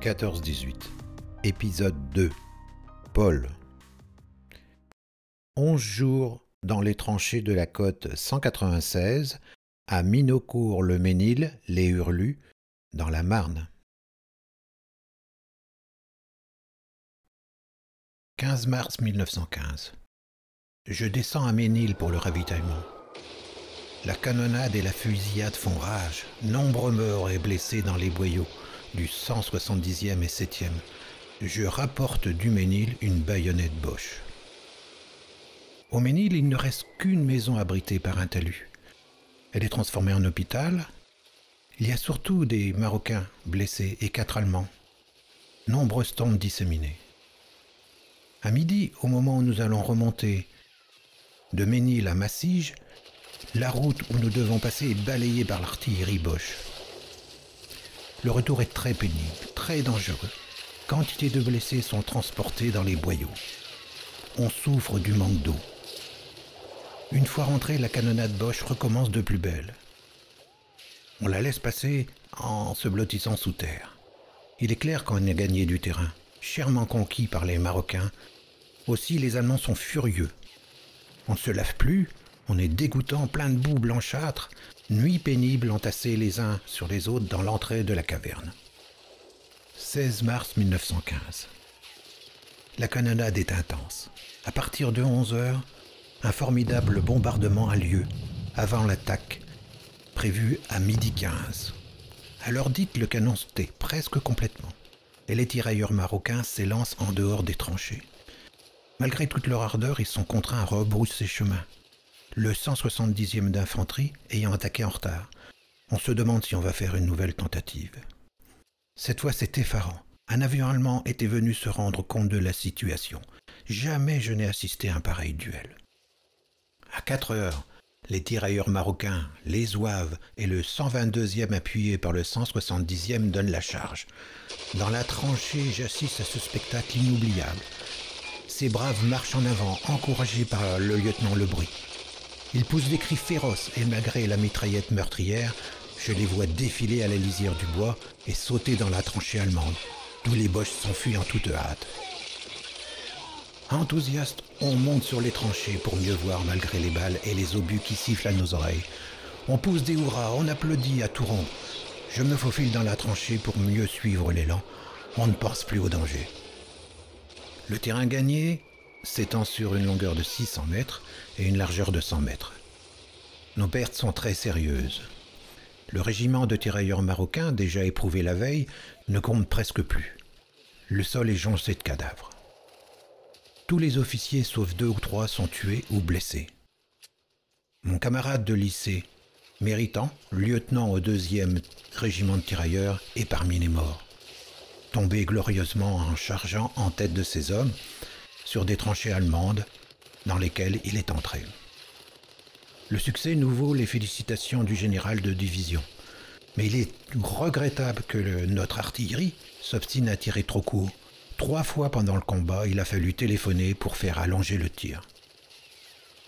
14-18 Épisode 2 Paul 11 jours dans les tranchées de la côte 196 à Minocourt-le-Ménil, les Hurlus, dans la Marne. 15 mars 1915. Je descends à Ménil pour le ravitaillement. La canonnade et la fusillade font rage. Nombreux morts et blessés dans les boyaux du 170e et 7e. Je rapporte du Ménil une baïonnette Bosch. Au Ménil, il ne reste qu'une maison abritée par un talus. Elle est transformée en hôpital. Il y a surtout des Marocains blessés et quatre Allemands. Nombreuses tombes disséminées. À midi, au moment où nous allons remonter de Ménil à Massige, la route où nous devons passer est balayée par l'artillerie Bosch. Le retour est très pénible, très dangereux. Quantité de blessés sont transportés dans les boyaux. On souffre du manque d'eau. Une fois rentrée, la canonnade Bosch recommence de plus belle. On la laisse passer en se blottissant sous terre. Il est clair qu'on a gagné du terrain, chèrement conquis par les Marocains. Aussi, les Allemands sont furieux. On ne se lave plus, on est dégoûtant, plein de boue blanchâtre, nuit pénible entassés les uns sur les autres dans l'entrée de la caverne. 16 mars 1915. La canonnade est intense. À partir de 11 heures, un formidable bombardement a lieu avant l'attaque prévue à midi 15. À l'heure dite, le canon se tait presque complètement et les tirailleurs marocains s'élancent en dehors des tranchées. Malgré toute leur ardeur, ils sont contraints à rebrousser chemin le 170e d'infanterie ayant attaqué en retard. On se demande si on va faire une nouvelle tentative. Cette fois, c'est effarant. Un avion allemand était venu se rendre compte de la situation. Jamais je n'ai assisté à un pareil duel. À 4 heures, les tirailleurs marocains, les Zouaves et le 122e appuyé par le 170e donnent la charge. Dans la tranchée, j'assiste à ce spectacle inoubliable. Ces braves marchent en avant, encouragés par le lieutenant Lebris. Ils poussent des cris féroces et malgré la mitraillette meurtrière, je les vois défiler à la lisière du bois et sauter dans la tranchée allemande, d'où les boches s'enfuient en toute hâte. Enthousiastes, on monte sur les tranchées pour mieux voir malgré les balles et les obus qui sifflent à nos oreilles. On pousse des hurrahs, on applaudit à tout rond. Je me faufile dans la tranchée pour mieux suivre l'élan. On ne pense plus au danger. Le terrain gagné, s'étend sur une longueur de 600 mètres et une largeur de 100 mètres. Nos pertes sont très sérieuses. Le régiment de tirailleurs marocains, déjà éprouvé la veille, ne compte presque plus. Le sol est jonché de cadavres. Tous les officiers, sauf deux ou trois, sont tués ou blessés. Mon camarade de lycée, méritant, lieutenant au deuxième régiment de tirailleurs, est parmi les morts. Tombé glorieusement en chargeant en tête de ses hommes, sur des tranchées allemandes dans lesquelles il est entré. Le succès nous vaut les félicitations du général de division. Mais il est regrettable que notre artillerie s'obstine à tirer trop court. Trois fois pendant le combat, il a fallu téléphoner pour faire allonger le tir.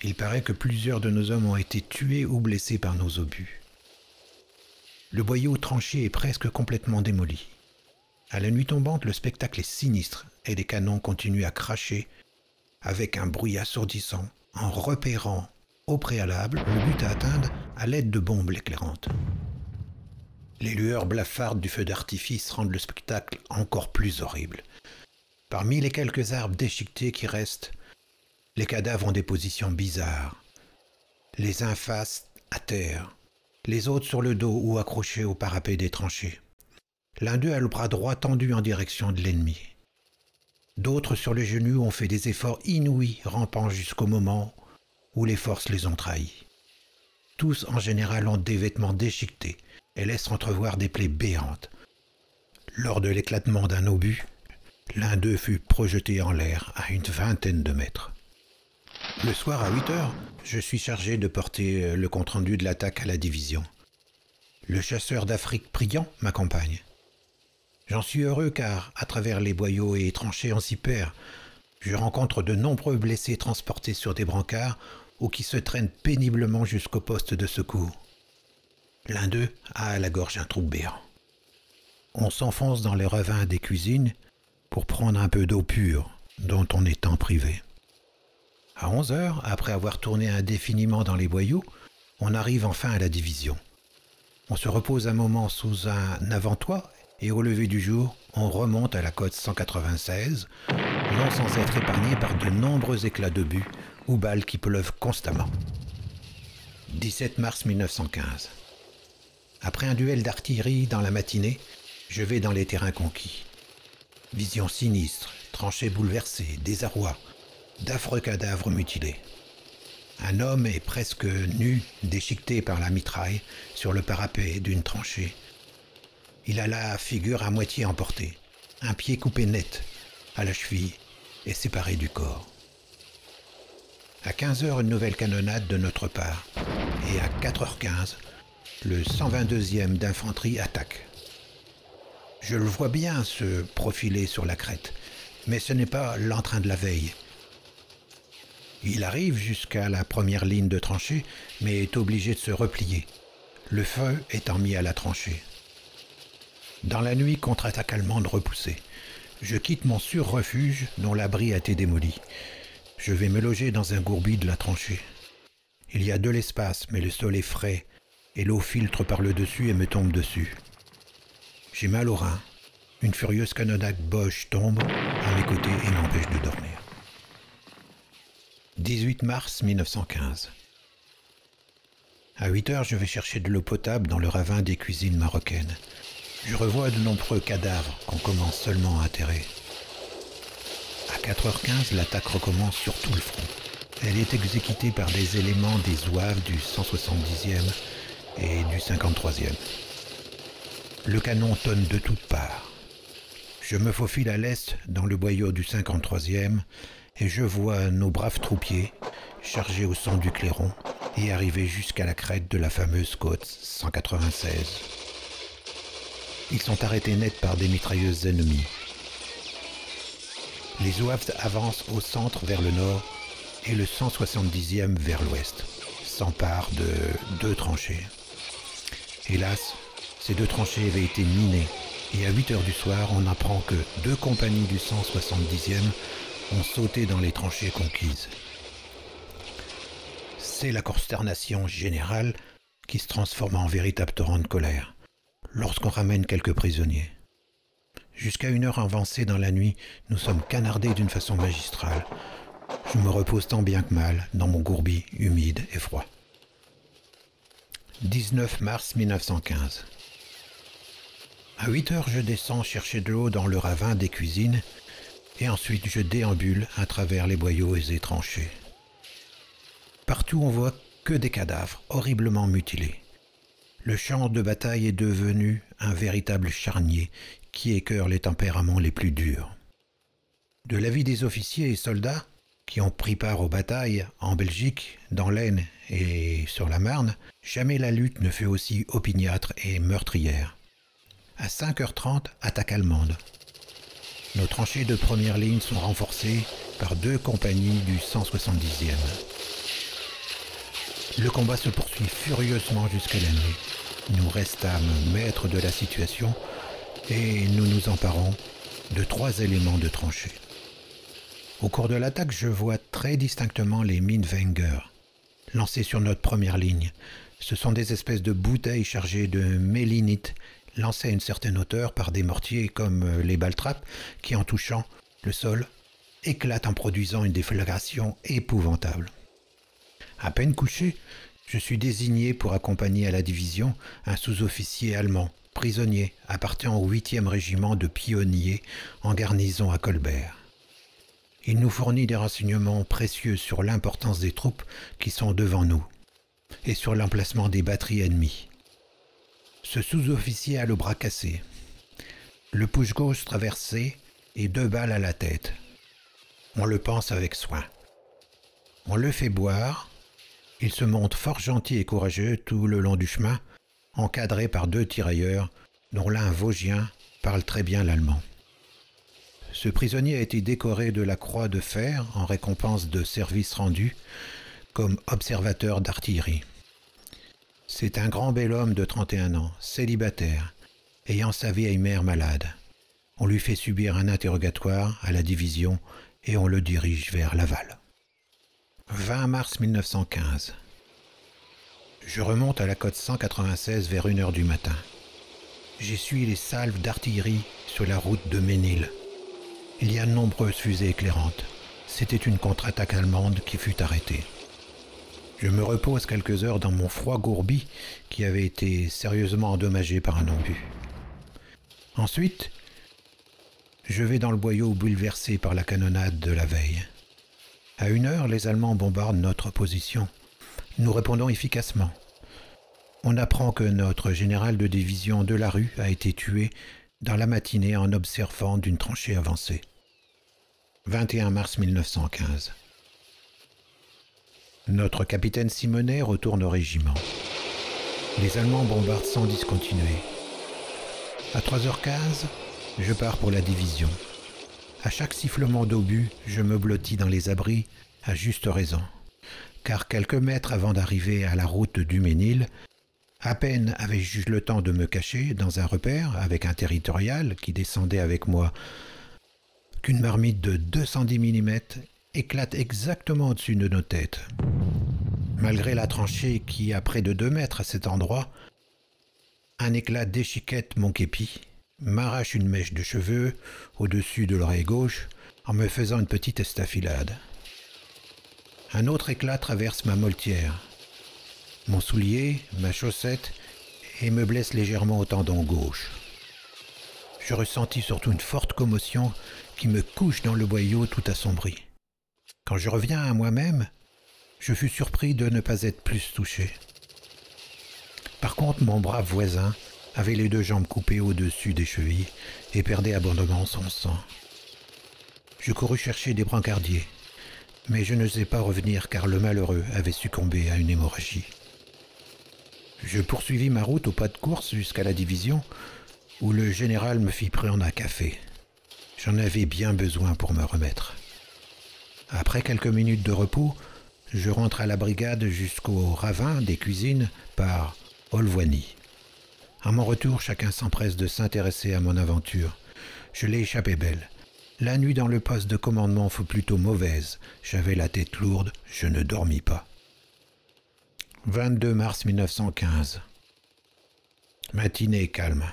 Il paraît que plusieurs de nos hommes ont été tués ou blessés par nos obus. Le boyau tranché est presque complètement démoli. À la nuit tombante, le spectacle est sinistre et les canons continuent à cracher avec un bruit assourdissant en repérant au préalable le but à atteindre à l'aide de bombes éclairantes. Les lueurs blafardes du feu d'artifice rendent le spectacle encore plus horrible. Parmi les quelques arbres déchiquetés qui restent, les cadavres ont des positions bizarres. Les uns face à terre, les autres sur le dos ou accrochés au parapet des tranchées. L'un d'eux a le bras droit tendu en direction de l'ennemi. D'autres sur les genoux ont fait des efforts inouïs, rampant jusqu'au moment où les forces les ont trahis. Tous en général ont des vêtements déchiquetés et laissent entrevoir des plaies béantes. Lors de l'éclatement d'un obus, l'un d'eux fut projeté en l'air à une vingtaine de mètres. Le soir à 8 heures, je suis chargé de porter le compte-rendu de l'attaque à la division. Le chasseur d'Afrique Priant m'accompagne. J'en suis heureux car, à travers les boyaux et tranchées en s'y perd, je rencontre de nombreux blessés transportés sur des brancards ou qui se traînent péniblement jusqu'au poste de secours. L'un d'eux a à la gorge un trou béant. on s'enfonce dans les ravins des cuisines pour prendre un peu d'eau pure dont on est en privé. À 11 heures, après avoir tourné indéfiniment dans les boyaux, on arrive enfin à la division. On se repose un moment sous un avant-toit et au lever du jour, on remonte à la côte 196, non sans être épargné par de nombreux éclats de but ou balles qui pleuvent constamment. 17 mars 1915. Après un duel d'artillerie dans la matinée, je vais dans les terrains conquis. Vision sinistre, tranchées bouleversées, désarroi, d'affreux cadavres mutilés. Un homme est presque nu, déchiqueté par la mitraille, sur le parapet d'une tranchée. Il a la figure à moitié emportée, un pied coupé net, à la cheville et séparé du corps. À 15 heures, une nouvelle canonnade de notre part. Et à 4h15, le 122e d'infanterie attaque. Je le vois bien se profiler sur la crête, mais ce n'est pas l'entrain de la veille. Il arrive jusqu'à la première ligne de tranchée, mais est obligé de se replier, le feu étant mis à la tranchée. Dans la nuit, contre-attaque allemande repoussée. Je quitte mon sur-refuge dont l'abri a été démoli. Je vais me loger dans un gourbi de la tranchée. Il y a de l'espace, mais le sol est frais, et l'eau filtre par le dessus et me tombe dessus. J'ai mal au rein. Une furieuse canonnade Boche tombe à mes côtés et m'empêche de dormir. 18 mars 1915. À 8 heures, je vais chercher de l'eau potable dans le ravin des cuisines marocaines. Je revois de nombreux cadavres qu'on commence seulement à enterrer. À 4h15, l'attaque recommence sur tout le front. Elle est exécutée par des éléments des zouaves du 170e et du 53e. Le canon tonne de toutes parts. Je me faufile à l'est dans le boyau du 53e et je vois nos braves troupiers chargés au sang du clairon et arriver jusqu'à la crête de la fameuse côte 196. Ils sont arrêtés net par des mitrailleuses ennemies. Les Zouaves avancent au centre vers le nord et le 170e vers l'ouest, s'emparent de deux tranchées. Hélas, ces deux tranchées avaient été minées et à 8 heures du soir, on apprend que deux compagnies du 170e ont sauté dans les tranchées conquises. C'est la consternation générale qui se transforme en véritable torrent de colère lorsqu'on ramène quelques prisonniers. Jusqu'à une heure avancée dans la nuit, nous sommes canardés d'une façon magistrale. Je me repose tant bien que mal dans mon gourbi humide et froid. 19 mars 1915. À 8 heures, je descends chercher de l'eau dans le ravin des cuisines et ensuite je déambule à travers les boyaux et tranchées. Partout, on voit que des cadavres horriblement mutilés. Le champ de bataille est devenu un véritable charnier qui écœure les tempéraments les plus durs. De l'avis des officiers et soldats qui ont pris part aux batailles en Belgique, dans l'Aisne et sur la Marne, jamais la lutte ne fut aussi opiniâtre et meurtrière. À 5h30, attaque allemande. Nos tranchées de première ligne sont renforcées par deux compagnies du 170e. Le combat se poursuit furieusement jusqu'à la nuit. Nous restâmes maîtres de la situation et nous nous emparons de trois éléments de tranchée. Au cours de l'attaque, je vois très distinctement les mines Wenger lancées sur notre première ligne. Ce sont des espèces de bouteilles chargées de mélinite lancées à une certaine hauteur par des mortiers comme les baltraps qui, en touchant le sol, éclatent en produisant une déflagration épouvantable. À peine couché, je suis désigné pour accompagner à la division un sous-officier allemand, prisonnier, appartenant au 8e régiment de pionniers en garnison à Colbert. Il nous fournit des renseignements précieux sur l'importance des troupes qui sont devant nous et sur l'emplacement des batteries ennemies. Ce sous-officier a le bras cassé, le pouce gauche traversé et deux balles à la tête. On le pense avec soin. On le fait boire il se montre fort gentil et courageux tout le long du chemin, encadré par deux tirailleurs, dont l'un vosgien parle très bien l'allemand. Ce prisonnier a été décoré de la Croix de Fer en récompense de services rendus comme observateur d'artillerie. C'est un grand bel homme de 31 ans, célibataire, ayant sa vieille mère malade. On lui fait subir un interrogatoire à la division et on le dirige vers Laval. 20 mars 1915. Je remonte à la côte 196 vers 1h du matin. J'essuie les salves d'artillerie sur la route de Ménil. Il y a de nombreuses fusées éclairantes. C'était une contre-attaque allemande qui fut arrêtée. Je me repose quelques heures dans mon froid gourbi qui avait été sérieusement endommagé par un obus. Ensuite, je vais dans le boyau bouleversé par la canonnade de la veille. À une heure, les Allemands bombardent notre position. Nous répondons efficacement. On apprend que notre général de division de la rue a été tué dans la matinée en observant d'une tranchée avancée. 21 mars 1915. Notre capitaine Simonet retourne au régiment. Les Allemands bombardent sans discontinuer. À 3h15, je pars pour la division. À chaque sifflement d'obus, je me blottis dans les abris, à juste raison. Car quelques mètres avant d'arriver à la route du Ménil, à peine avais-je le temps de me cacher dans un repère avec un territorial qui descendait avec moi, qu'une marmite de 210 mm éclate exactement au-dessus de nos têtes. Malgré la tranchée qui a près de deux mètres à cet endroit, un éclat déchiquette mon képi, m'arrache une mèche de cheveux au-dessus de l'oreille gauche en me faisant une petite estafilade. Un autre éclat traverse ma moltière, mon soulier, ma chaussette, et me blesse légèrement au tendon gauche. Je ressentis surtout une forte commotion qui me couche dans le boyau tout assombri. Quand je reviens à moi-même, je fus surpris de ne pas être plus touché. Par contre, mon brave voisin avait les deux jambes coupées au-dessus des chevilles et perdait abondamment son sang. Je courus chercher des brancardiers, mais je n'osais pas revenir car le malheureux avait succombé à une hémorragie. Je poursuivis ma route au pas de course jusqu'à la division, où le général me fit prendre un café. J'en avais bien besoin pour me remettre. Après quelques minutes de repos, je rentre à la brigade jusqu'au ravin des cuisines par Olvoigny. À mon retour, chacun s'empresse de s'intéresser à mon aventure. Je l'ai échappé belle. La nuit dans le poste de commandement fut plutôt mauvaise. J'avais la tête lourde, je ne dormis pas. 22 mars 1915. Matinée calme.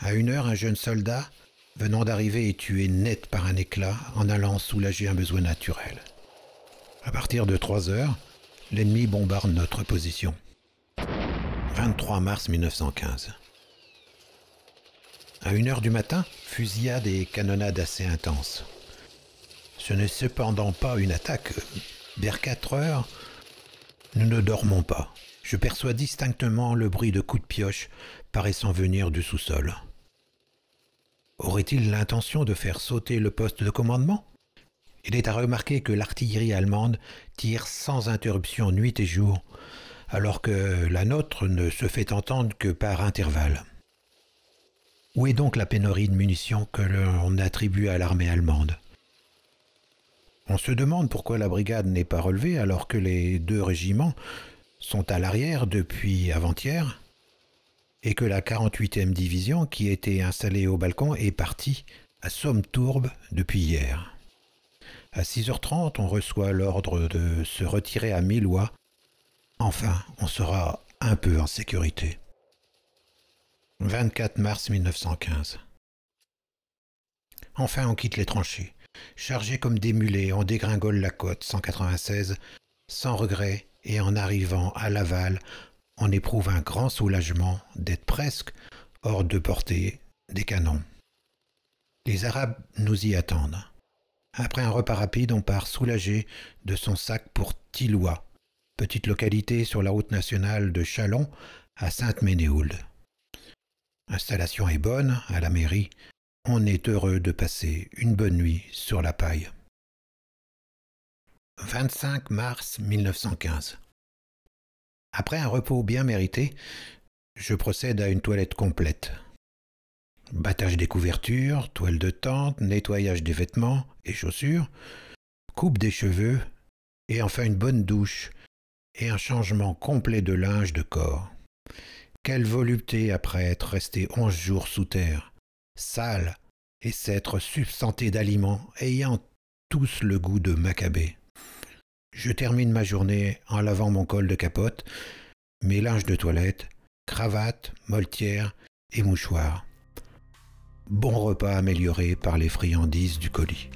À une heure, un jeune soldat, venant d'arriver, est tué net par un éclat en allant soulager un besoin naturel. À partir de 3 heures, l'ennemi bombarde notre position. 23 mars 1915. À une heure du matin, fusillade et canonnade assez intenses. Ce n'est cependant pas une attaque. Vers 4 heures, nous ne dormons pas. Je perçois distinctement le bruit de coups de pioche paraissant venir du sous-sol. Aurait-il l'intention de faire sauter le poste de commandement? Il est à remarquer que l'artillerie allemande tire sans interruption nuit et jour alors que la nôtre ne se fait entendre que par intervalles. Où est donc la pénurie de munitions que l'on attribue à l'armée allemande? On se demande pourquoi la brigade n'est pas relevée alors que les deux régiments sont à l'arrière depuis avant-hier et que la 48e division qui était installée au balcon est partie à Somme-Tourbe depuis hier. À 6h30, on reçoit l'ordre de se retirer à Millois Enfin, on sera un peu en sécurité. 24 mars 1915. Enfin, on quitte les tranchées. Chargés comme des mulets, on dégringole la côte 196 sans regret et en arrivant à Laval, on éprouve un grand soulagement d'être presque hors de portée des canons. Les Arabes nous y attendent. Après un repas rapide, on part soulagé de son sac pour Tillois, petite localité sur la route nationale de Chalon à Sainte-Ménéhould. L'installation est bonne à la mairie. On est heureux de passer une bonne nuit sur la paille. 25 mars 1915. Après un repos bien mérité, je procède à une toilette complète. Battage des couvertures, toile de tente, nettoyage des vêtements et chaussures, coupe des cheveux et enfin une bonne douche et un changement complet de linge de corps. Quelle volupté après être resté onze jours sous terre, sale, et s'être substanté d'aliments ayant tous le goût de macabée. Je termine ma journée en lavant mon col de capote, mes linges de toilette, cravate, moltière et mouchoir. Bon repas amélioré par les friandises du colis.